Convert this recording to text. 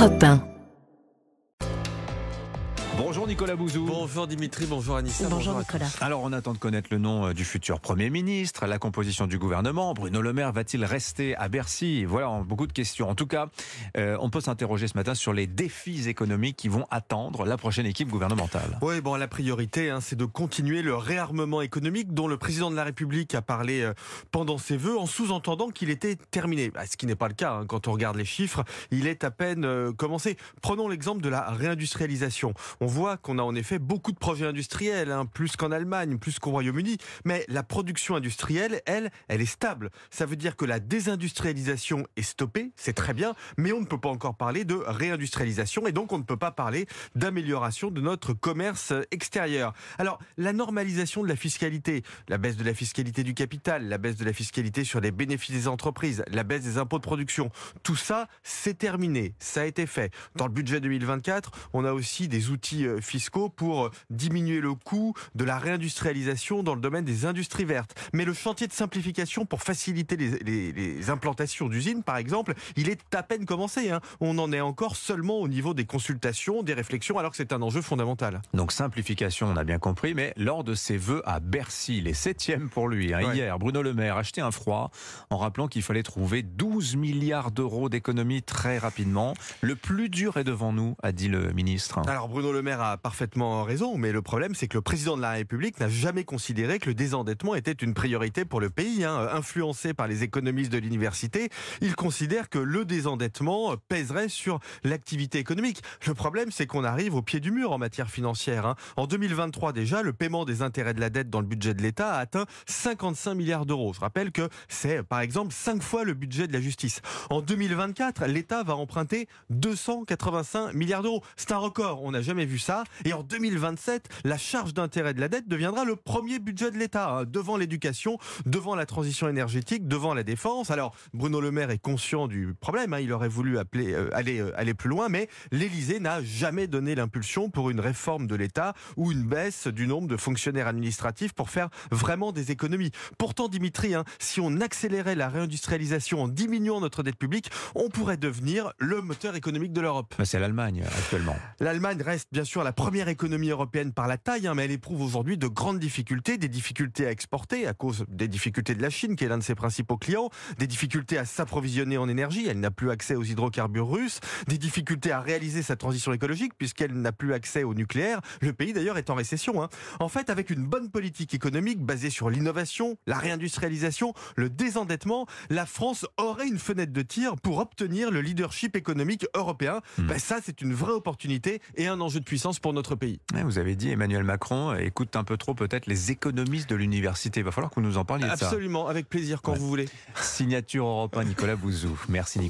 Europe 1. Bonjour Nicolas Bouzou. Bonjour Dimitri, bonjour Anissa. Bonjour Nicolas. Alors on attend de connaître le nom euh, du futur Premier ministre, la composition du gouvernement. Bruno Le Maire va-t-il rester à Bercy? Voilà, beaucoup de questions. En tout cas, euh, on peut s'interroger ce matin sur les défis économiques qui vont attendre la prochaine équipe gouvernementale. Oui, bon, la priorité, hein, c'est de continuer le réarmement économique dont le président de la République a parlé euh, pendant ses vœux, en sous-entendant qu'il était terminé. Bah, ce qui n'est pas le cas hein, quand on regarde les chiffres. Il est à peine euh, commencé. Prenons l'exemple de la réindustrialisation. On voit qu'on a en effet beaucoup de projets industriels, hein, plus qu'en Allemagne, plus qu'au Royaume-Uni. Mais la production industrielle, elle, elle est stable. Ça veut dire que la désindustrialisation est stoppée, c'est très bien, mais on ne peut pas encore parler de réindustrialisation et donc on ne peut pas parler d'amélioration de notre commerce extérieur. Alors, la normalisation de la fiscalité, la baisse de la fiscalité du capital, la baisse de la fiscalité sur les bénéfices des entreprises, la baisse des impôts de production, tout ça, c'est terminé, ça a été fait. Dans le budget 2024, on a aussi des outils fiscaux pour diminuer le coût de la réindustrialisation dans le domaine des industries vertes. Mais le chantier de simplification pour faciliter les, les- les implantations d'usines, par exemple, il est à peine commencé. hein. On en est encore seulement au niveau des consultations, des réflexions, alors que c'est un enjeu fondamental. Donc simplification, on a bien compris, mais lors de ses vœux à Bercy, les septièmes pour lui, hein, Ouais. hier, Bruno Le Maire achetait un froid en rappelant qu'il fallait trouver 12 milliards d'euros d'économies très rapidement. Le plus dur est devant nous, a dit le ministre. Alors Bruno Le Maire a parfaitement raison, mais le problème c'est que le président de la République n'a jamais considéré que le désendettement était une priorité pour le pays. hein. Influencé par les économistes de l'université, il considère que le désendettement pèserait sur l'activité économique. Le problème c'est qu'on arrive au pied du mur en matière financière. hein. En 2023 déjà, le paiement des intérêts de la dette dans le budget de l'État a atteint 55 milliards d'euros. Je rappelle que c'est par exemple 5 fois le budget de la justice. En 2024, l'État va emprunter 285 milliards d'euros. C'est un record, on n'a jamais vu ça. Et en 2027, la charge d'intérêt de la dette deviendra le premier budget de l'État, hein, devant l'éducation, devant la transition énergétique, devant la défense. Alors, Bruno Le Maire est conscient du problème, hein, il aurait voulu appeler, euh, aller, euh, aller plus loin, mais l'Élysée n'a jamais donné l'impulsion pour une réforme de l'État ou une baisse du nombre de fonctionnaires administratifs pour faire vraiment des économies. Pourtant, Dimitri, hein, si on accélérait la réindustrialisation en diminuant notre dette publique, on pourrait devenir le moteur économique de l'Europe. Bah, C'est l'Allemagne actuellement. L'Allemagne reste bien sûr la première économie européenne par la taille, hein, mais elle éprouve aujourd'hui de grandes difficultés, des difficultés à exporter à cause des difficultés de la Chine, qui est l'un de ses principaux clients, des difficultés à s'approvisionner en énergie, elle n'a plus accès aux hydrocarbures russes, des difficultés à réaliser sa transition écologique, puisqu'elle n'a plus accès au nucléaire. Le pays d'ailleurs est en récession. hein. En fait, avec une bonne politique économique basée sur l'innovation, la réindustrialisation, le désendettement, la France aurait une fenêtre de tir pour obtenir le leadership économique européen. Hmm. Ben ça, c'est une vraie opportunité et un enjeu de puissance pour notre pays. Ouais, Vous avez dit Emmanuel Macron euh, écoute un peu trop peut-être les économistes de l'université. Il va falloir que vous nous en parliez de ça. Absolument, avec plaisir quand Ouais. vous voulez. Signature Europe 1, Nicolas Bouzou. Merci Nicolas.